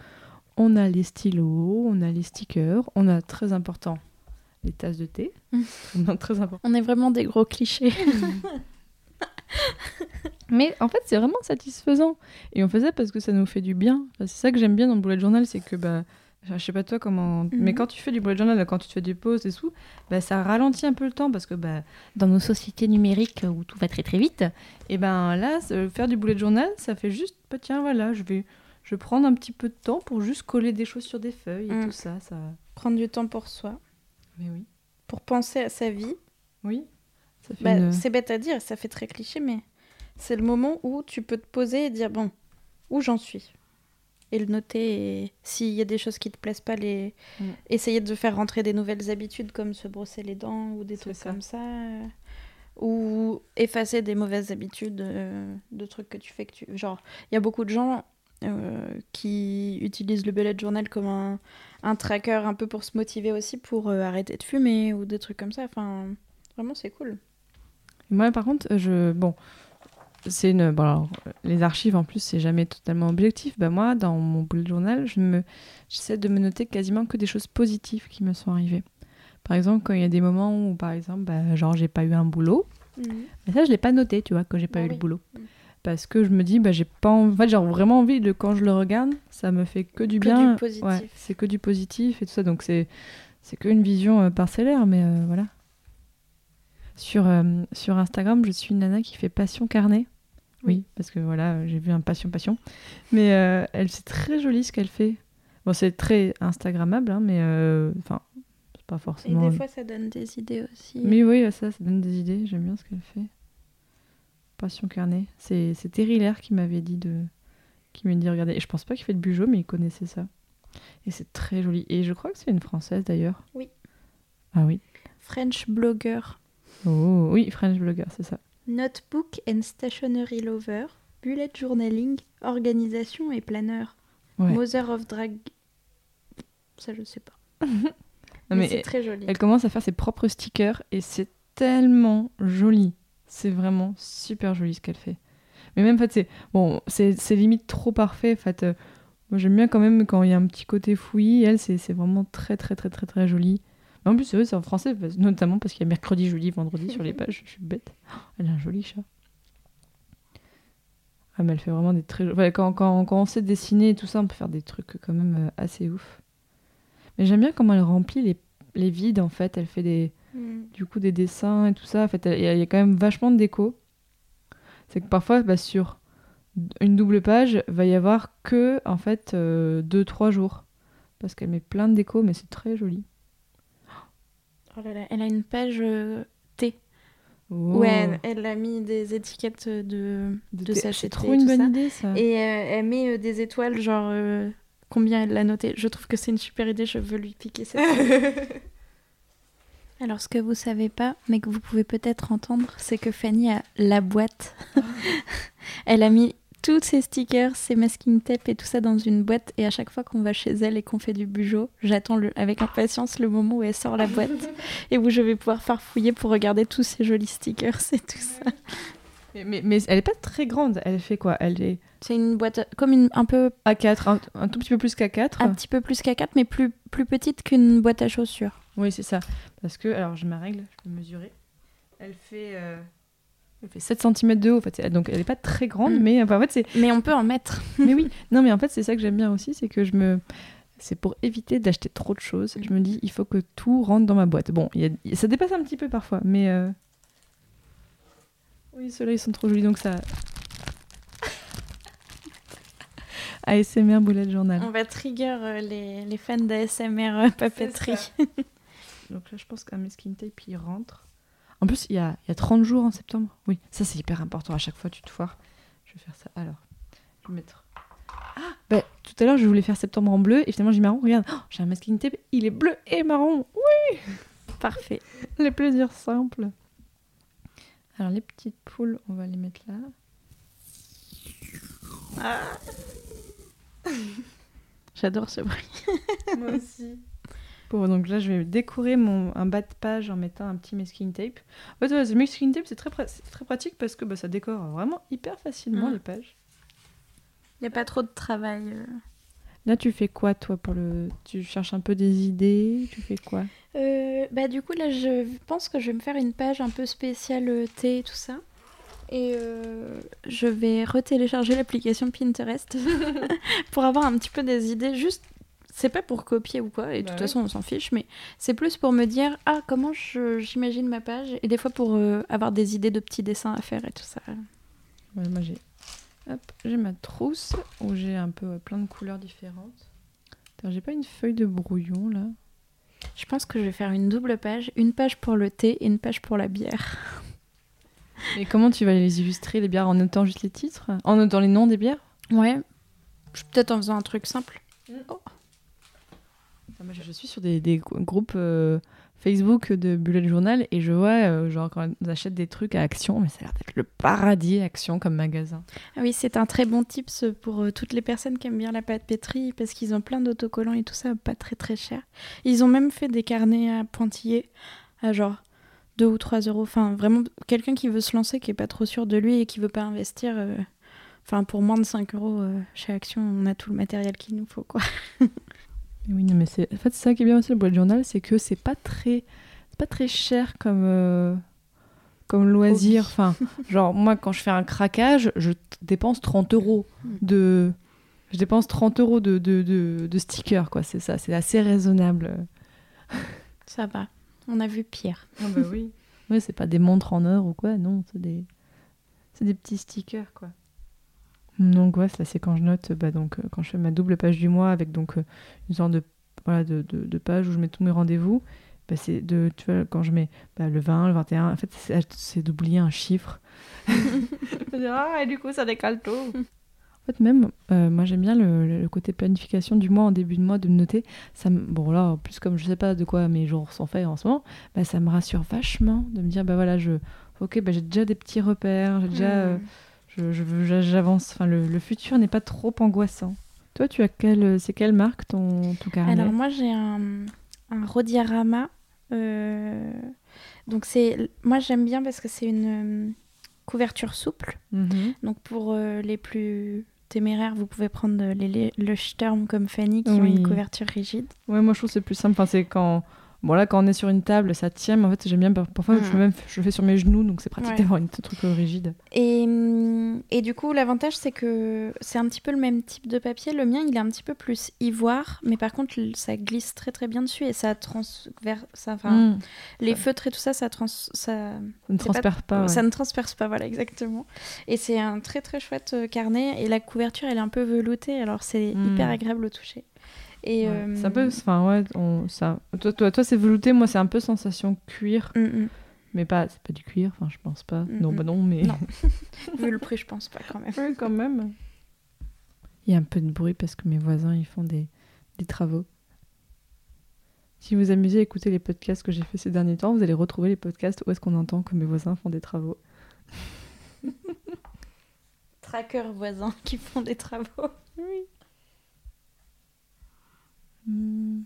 on a les stylos, on a les stickers, on a très important les tasses de thé, très important. On est vraiment des gros clichés. Mais en fait, c'est vraiment satisfaisant. Et on fait ça parce que ça nous fait du bien. C'est ça que j'aime bien dans le bullet journal, c'est que bah, je sais pas toi comment, mais Mhm. quand tu fais du bullet journal, quand tu te fais des pauses et tout, bah, ça ralentit un peu le temps parce que bah, dans nos sociétés numériques où tout va très très vite, et ben là, faire du bullet journal, ça fait juste, bah, tiens, voilà, je vais, je vais prendre un petit peu de temps pour juste coller des choses sur des feuilles et Mm. tout ça, ça. Prendre du temps pour soi. Mais oui, Pour penser à sa vie. oui. Bah, une- C'est bête à dire, ça fait très cliché, mais c'est le moment où tu peux te poser et dire bon, où j'en suis? Et le noter. Et s'il y a des choses qui te plaisent pas, les... Mm. essayer de faire rentrer des nouvelles habitudes comme se brosser les dents ou des trucs ça. comme ça. euh, ou effacer des mauvaises habitudes euh, de trucs que tu fais que tu genre il y a beaucoup de gens euh, qui utilisent le bullet journal comme un, un tracker un peu pour se motiver aussi pour arrêter de fumer ou des trucs comme ça enfin vraiment c'est cool Moi, par contre, je. Bon. C'est une. Bon, alors, les archives, en plus, c'est jamais totalement objectif. Bah, moi, dans mon bullet journal, je me... j'essaie de me noter quasiment que des choses positives qui me sont arrivées. Par exemple, quand il y a des moments où, par exemple, bah, genre, j'ai pas eu un boulot. Mais ça, je l'ai pas noté, tu vois, quand j'ai pas eu le boulot. Mm. Parce que je me dis, bah, j'ai pas. En fait, j'ai vraiment envie de, quand je le regarde, ça me fait que du Que bien. du positif. Ouais, c'est que du positif et tout ça. Donc, c'est, c'est que une vision euh, parcellaire, mais euh, voilà. Sur, euh, sur Instagram, je suis une nana qui fait passion carnet. Oui, parce que voilà, euh, j'ai vu un passion passion. Mais euh, elle, c'est très joli ce qu'elle fait. Bon, c'est très Instagrammable, hein, mais euh, enfin, c'est pas et forcément. des fois ça donne des idées aussi Mais oui, ça, ça donne des idées. J'aime bien ce qu'elle fait. Passion carnet. C'est, c'est Terry Lair qui m'avait dit de, qui m'a dit regarder. Et je pense pas qu'il fait de Bugeaud, mais il connaissait ça. Et c'est très joli. Et je crois que c'est une française d'ailleurs. Oui. Ah oui. French blogger Oh oui, French blogger, c'est ça. Notebook and stationery lover bullet journaling organisation et planeur Ouais. mother of drag ça je sais pas mais, mais c'est très joli elle commence à faire ses propres stickers et c'est tellement joli. C'est vraiment super joli ce qu'elle fait. Mais même en fait, c'est bon, c'est, limite trop parfait. En fait, euh, moi j'aime bien quand même quand il y a un petit côté fouillis. Elle, c'est, c'est vraiment très très très très très joli. Mais en plus, c'est vrai, c'est en français, notamment parce qu'il y a mercredi, jeudi, vendredi sur les pages. Je suis bête. Oh, elle a un joli chat. Ah, mais elle fait vraiment des très. quand, quand, quand on sait dessiner et tout ça, on peut faire des trucs quand même euh, assez ouf. Mais j'aime bien comment elle remplit les, les vides en fait. Elle fait des, Mm. du coup des dessins et tout ça. En fait, il y, a il quand même vachement de déco. C'est que parfois, bah, sur une double page, va y avoir que en fait euh, deux trois jours parce qu'elle met plein de déco, mais c'est très joli. Oh là là, elle a une page euh, thé Oh. où elle, a mis des étiquettes de, de, thé. sachets c'est de trop une tout bonne ça. idée ça. Et euh, elle met euh, des étoiles, genre euh, combien elle l'a noté. Je trouve que c'est une super idée, je veux lui piquer cette Alors, ce que vous savez pas, mais que vous pouvez peut-être entendre, c'est que Fanny a la boîte. elle a mis tous ses stickers, ses masking tape et tout ça dans une boîte. Et à chaque fois qu'on va chez elle et qu'on fait du bugeot, j'attends avec impatience le moment où elle sort la boîte et où je vais pouvoir farfouiller pour regarder tous ces jolis stickers et tout ça. Mais, mais, mais elle est pas très grande. Elle fait quoi? Elle est C'est une boîte comme une, un peu A4, un, un tout petit peu plus qu'A4. un petit peu plus qu'à 4 mais plus, plus petite qu'une boîte à chaussures. Oui, c'est ça. Parce que, alors j'ai ma règle, je peux mesurer. Elle fait, euh, elle fait 7 cm de haut. En fait. Donc elle n'est pas très grande, Mm. mais enfin, en fait, c'est. Mais on peut en mettre. mais oui, non, mais en fait, c'est ça que j'aime bien aussi, c'est que je me. C'est pour éviter d'acheter trop de choses. Je me dis, il faut que tout rentre dans ma boîte. Bon, il y a- ça dépasse un petit peu parfois, mais. euh, Oui, ceux-là, ils sont trop jolis, donc ça. ASMR Bullet Journal. On va trigger euh, les, les fans d'ASMR euh, papeterie. Donc là, je pense qu'un masking tape, il rentre. En plus, il y a, il y a 30 jours en septembre. Oui, ça, c'est hyper important. À chaque fois, tu te foires. Je vais faire ça. Alors, je vais mettre... Ah bah, Tout à l'heure, je voulais faire septembre en bleu. Et finalement, j'ai marron. Regarde, oh, j'ai un masking tape. Il est bleu et marron. Parfait. Les plaisirs simples. Alors, les petites poules, on va les mettre là. J'adore ce bruit. Moi aussi. Donc là, je vais décorer mon, un bas de page en mettant un petit masking tape. En fait, ouais, ce masking tape, c'est très, pra- très pratique parce que bah, ça décore vraiment hyper facilement Mm. les pages. Il n'y a pas trop de travail. euh. Là, tu fais quoi, toi, pour le... Tu cherches un peu des idées Tu fais quoi? Euh, bah du coup là je pense que je vais me faire une page un peu spéciale euh, thé et tout ça. Et euh, je vais retélécharger l'application Pinterest pour avoir un petit peu des idées. Juste, c'est pas pour copier ou quoi, et de Bah toute ouais. façon on s'en fiche, mais c'est plus pour me dire ah comment j'imagine ma page et des fois pour euh, avoir des idées de petits dessins à faire et tout ça. Ouais, Moi, j'ai... Hop, j'ai ma trousse où j'ai un peu plein de couleurs différentes. J'ai pas une feuille de brouillon, là Je pense que je vais faire une double page, une page pour le thé et une page pour la bière. Et comment tu vas les illustrer, les bières, en notant juste les titres? En notant les noms des bières? Ouais, peut-être en faisant un truc simple. Attends, Ah, je suis sur des, groupes euh, Facebook de Bullet Journal et je vois, euh, genre, quand on achète des trucs à Action, mais ça a l'air d'être le paradis Action comme magasin. Ah oui, c'est un très bon tips pour euh, toutes les personnes qui aiment bien la pâte pétrie parce qu'ils ont plein d'autocollants et tout ça, pas très très cher. Ils ont même fait des carnets à pointillés à genre 2 ou 3 euros. Enfin, vraiment, quelqu'un qui veut se lancer, qui est pas trop sûr de lui et qui veut pas investir. Enfin, pour moins de 5 euros chez Action, on a tout le matériel qu'il nous faut, quoi. Oui, mais c'est en fait, c'est ça qui est bien aussi le Bullet Journal, c'est que c'est pas très, c'est pas très cher comme, euh, comme loisir. Enfin, genre, moi, quand je fais un craquage, je dépense 30 euros Mm. de. Je dépense 30 euros de, de, de, de stickers, quoi. C'est ça, c'est assez raisonnable. Ça va. On a vu pire. Ah bah oui. Ouais, c'est pas des montres en or ou quoi, non, c'est des, c'est des petits stickers, quoi. Donc ouais, ça c'est quand je note, bah, donc euh, quand je fais ma double page du mois avec donc euh, une sorte de, voilà, de, de, de page où je mets tous mes rendez-vous. Bah, c'est de, tu vois, quand je mets bah, le 20, le 21, en fait c'est, d'oublier un chiffre. Ah, et du coup ça décale tout. En fait, même, euh, moi j'aime bien le, le côté planification du mois en début de mois, de me noter. Ça me- bon, là, en plus, comme je sais pas de quoi mes jours sont faits en ce moment, bah, ça me rassure vachement de me dire, bah voilà, je, ok, bah, j'ai déjà des petits repères, j'ai déjà, euh, J'avance. Enfin, le, le futur n'est pas trop angoissant. Toi, tu as quelle, c'est quelle marque ton, ton carnet Alors moi j'ai un, un Rodiarama. euh, donc c'est moi j'aime bien parce que c'est une euh, couverture souple. Mhm. Donc pour euh, les plus téméraires, vous pouvez prendre les, les, le Sturm comme Fanny qui ont Oui. une couverture rigide. Ouais, moi je trouve que c'est plus simple. Enfin, c'est quand, bon là, quand on est sur une table, ça tient. Mais en fait, j'aime bien. Parfois, je, même, je le fais sur mes genoux, donc c'est pratique Ouais. d'avoir un truc euh, rigide. Et, hum, et du coup l'avantage c'est que c'est un petit peu le même type de papier. Le mien il est un petit peu plus ivoire, mais par contre ça glisse très très bien dessus et ça transverse, ça, enfin Mhm. les feutres et tout ça, ça trans, ça ne pas- transperce pas. ouais. Ça ne transperce pas, voilà, exactement. Et c'est un très très chouette euh, carnet. Et la couverture, elle est un peu veloutée, alors c'est Mm. hyper agréable au toucher. Et Ouais. euh, C'est un peu, enfin ouais, on, ça. Toi, toi, toi c'est velouté, moi c'est un peu sensation cuir, mm, mm. mais pas, c'est pas du cuir. Enfin, je pense pas. Mm, Non, bah non, mais. Non. vu le prix, je pense pas quand même. Oui, quand même. Il y a un peu de bruit parce que mes voisins ils font des, des travaux. Si vous amusez à écouter les podcasts que j'ai fait ces derniers temps, vous allez retrouver les podcasts où est-ce qu'on entend que mes voisins font des travaux. Trackers voisins qui font des travaux. Oui. Hmm.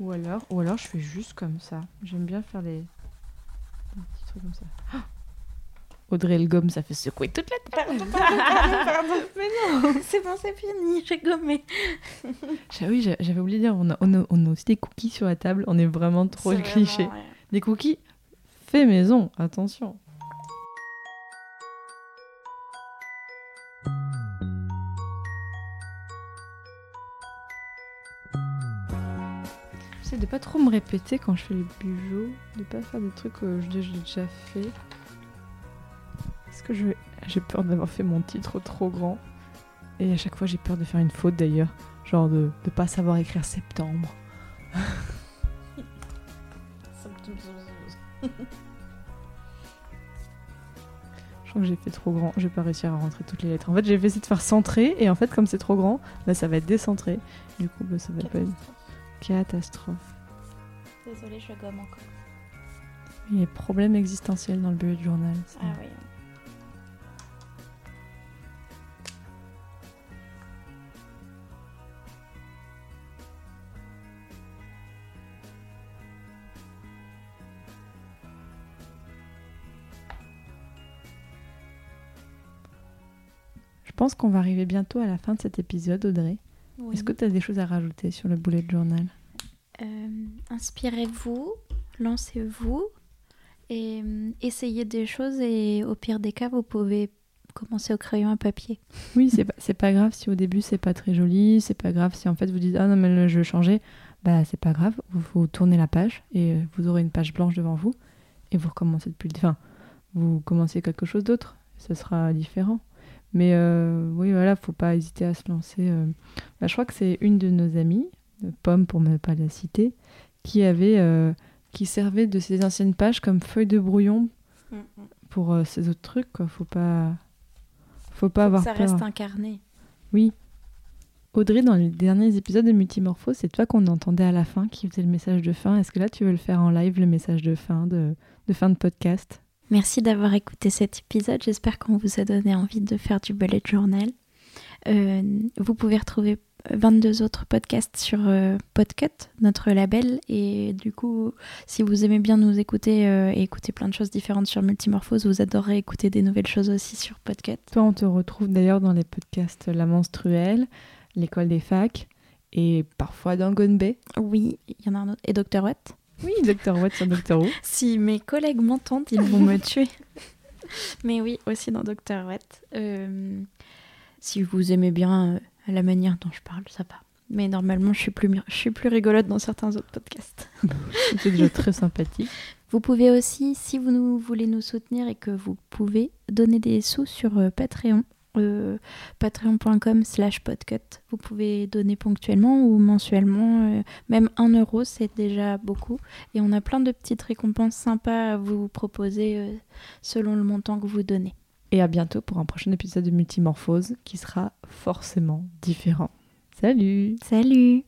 Ou alors, ou alors je fais juste comme ça. J'aime bien faire les, des petits trucs comme ça. Ah Audrey le gomme, ça fait secouer toute la Pardon, pardon, pardon, pardon. Mais non, c'est bon, c'est fini, j'ai gommé. Ah oui, j'a- j'avais oublié de dire, on a, on, a, on a aussi des cookies sur la table. On est vraiment trop cliché. vraiment, ouais. Des cookies fait maison, attention. J'essaie de pas trop me répéter quand je fais les bijoux, de pas faire des trucs que je dis je l'ai déjà fait. Est-ce que je j'ai peur d'avoir fait mon titre trop grand Et à chaque fois j'ai peur de faire une faute d'ailleurs, genre de de pas savoir écrire septembre. Je crois que j'ai fait trop grand, je vais pas réussir à rentrer toutes les lettres. En fait, j'ai essayé de faire centré et en fait, comme c'est trop grand, bah, ça va être décentré. Du coup, bah, ça va pas être catastrophe. Désolée, je gomme encore. Il y a des problèmes existentiels dans le bullet journal. ça. Ah oui. Je pense qu'on va arriver bientôt à la fin de cet épisode, Audrey. Oui. Est-ce que tu as des choses à rajouter sur le bullet journal? Euh, inspirez-vous, lancez-vous et euh, essayez des choses et au pire des cas, vous pouvez commencer au crayon à papier. Oui, c'est pas, pas grave si au début c'est pas très joli, c'est pas grave si en fait vous dites ah non mais là, je vais changer, bah c'est pas grave, vous, vous tournez la page et vous aurez une page blanche devant vous et vous recommencez depuis le enfin vous commencez quelque chose d'autre, ce sera différent. Mais euh, oui voilà, faut pas hésiter à se lancer. euh. Bah, je crois que c'est une de nos amies, de Pomme pour ne pas la citer, qui avait euh, qui servait de ses anciennes pages comme feuille de brouillon pour euh, ces autres trucs quoi. Faut pas faut pas avoir ça peur. reste un carnet. Oui. Audrey, dans les derniers épisodes de Multimorpho, c'est toi qu'on entendait à la fin qui faisait le message de fin. Est-ce que là, tu veux le faire en live, le message de fin de, de fin de podcast? Merci d'avoir écouté cet épisode. J'espère qu'on vous a donné envie de faire du bullet journal. Euh, vous pouvez retrouver 22 autres podcasts sur euh, Podcut, notre label. Et du coup, si vous aimez bien nous écouter euh, et écouter plein de choses différentes sur Multimorphose, vous adorerez écouter des nouvelles choses aussi sur Podcut. Toi, on te retrouve d'ailleurs dans les podcasts La Menstruelle, L'école des facs et parfois dans Gone Bay. Oui, il y en a un autre. Et Dr. Watt? Oui, Dr. Watt sur Dr. Who. Si mes collègues m'entendent, ils vont me tuer. Mais oui, aussi dans Dr. Watt. Euh, si vous aimez bien euh, la manière dont je parle, ça va. Mais normalement, je suis plus, je suis plus rigolote dans certains autres podcasts. C'est déjà très sympathique. Vous pouvez aussi, si vous nous, voulez nous soutenir et que vous pouvez, donner des sous sur euh, Patreon. Euh, patreon.com slash podcut. Vous pouvez donner ponctuellement ou mensuellement. euh, même 1 euro, c'est déjà beaucoup. Et on a plein de petites récompenses sympas à vous proposer euh, selon le montant que vous donnez. Et à bientôt pour un prochain épisode de Multimorphose qui sera forcément différent. Salut Salut